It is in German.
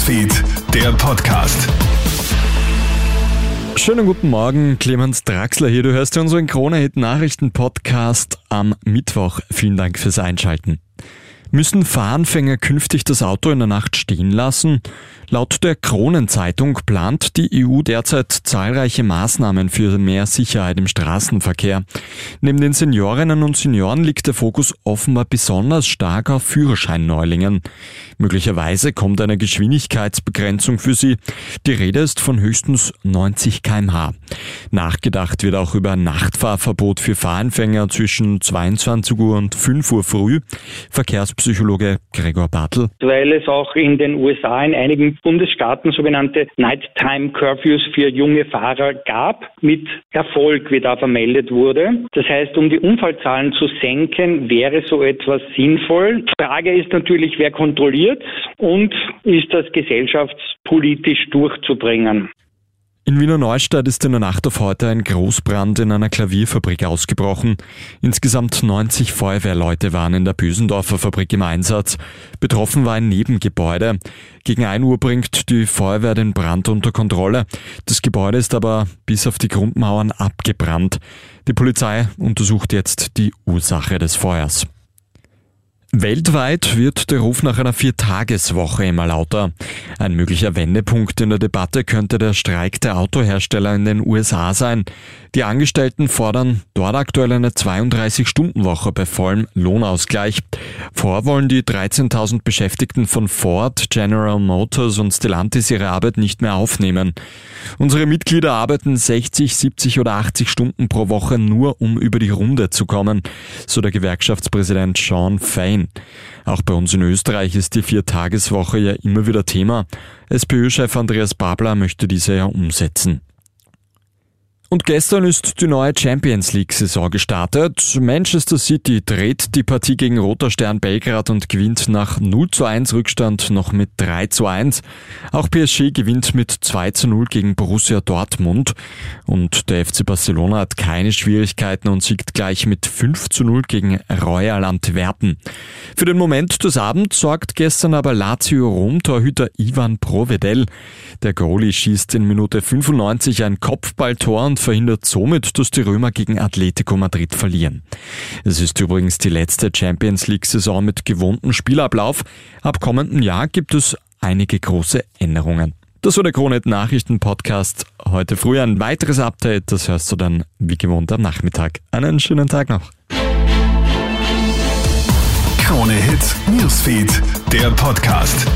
Newsfeed, der Podcast. Schönen guten Morgen, Clemens Draxler hier. Du hörst unseren Krone-Hit-Nachrichten-Podcast am Mittwoch. Vielen Dank fürs Einschalten. Müssen Fahranfänger künftig das Auto in der Nacht stehen lassen? Laut der Kronenzeitung plant die EU derzeit zahlreiche Maßnahmen für mehr Sicherheit im Straßenverkehr. Neben den Seniorinnen und Senioren liegt der Fokus offenbar besonders stark auf Führerscheinneulingen. Möglicherweise kommt eine Geschwindigkeitsbegrenzung für sie. Die Rede ist von höchstens 90 kmh. Nachgedacht wird auch über Nachtfahrverbot für Fahranfänger zwischen 22 Uhr und 5 Uhr früh. Verkehrs Psychologe Gregor Bartel. Weil es auch in den USA in einigen Bundesstaaten sogenannte Nighttime Curfews für junge Fahrer gab, mit Erfolg, wie da vermeldet wurde. Das heißt, um die Unfallzahlen zu senken, wäre so etwas sinnvoll. Frage ist natürlich, wer kontrolliert und ist das gesellschaftspolitisch durchzubringen. In Wiener Neustadt ist in der Nacht auf heute ein Großbrand in einer Klavierfabrik ausgebrochen. Insgesamt 90 Feuerwehrleute waren in der Bösendorfer Fabrik im Einsatz. Betroffen war ein Nebengebäude. Gegen 1 Uhr bringt die Feuerwehr den Brand unter Kontrolle. Das Gebäude ist aber bis auf die Grundmauern abgebrannt. Die Polizei untersucht jetzt die Ursache des Feuers. Weltweit wird der Ruf nach einer Viertageswoche immer lauter. Ein möglicher Wendepunkt in der Debatte könnte der Streik der Autohersteller in den USA sein. Die Angestellten fordern dort aktuell eine 32-Stunden-Woche bei vollem Lohnausgleich. Vor wollen die 13.000 Beschäftigten von Ford, General Motors und Stellantis ihre Arbeit nicht mehr aufnehmen. Unsere Mitglieder arbeiten 60, 70 oder 80 Stunden pro Woche nur, um über die Runde zu kommen, so der Gewerkschaftspräsident Sean Fain. Nein. Auch bei uns in Österreich ist die Viertageswoche ja immer wieder Thema. SPÖ-Chef Andreas Babler möchte diese ja umsetzen. Und gestern ist die neue Champions League-Saison gestartet. Manchester City dreht die Partie gegen Roter Stern Belgrad und gewinnt nach 0 zu 1 Rückstand noch mit 3 zu 1. Auch PSG gewinnt mit 2 zu 0 gegen Borussia Dortmund. Und der FC Barcelona hat keine Schwierigkeiten und siegt gleich mit 5 zu 0 gegen Royal Antwerpen. Für den Moment des Abends sorgt gestern aber Lazio Rom-Torhüter Ivan Provedel. Der Goalie schießt in Minute 95 ein Kopfballtor verhindert somit, dass die Römer gegen Atletico Madrid verlieren. Es ist übrigens die letzte Champions League-Saison mit gewohntem Spielablauf. Ab kommenden Jahr gibt es einige große Änderungen. Das war der Kronet Nachrichten Podcast. Heute früh ein weiteres Update. Das hörst du dann wie gewohnt am Nachmittag. Einen schönen Tag noch. Krone Hits, Newsfeed, der Podcast.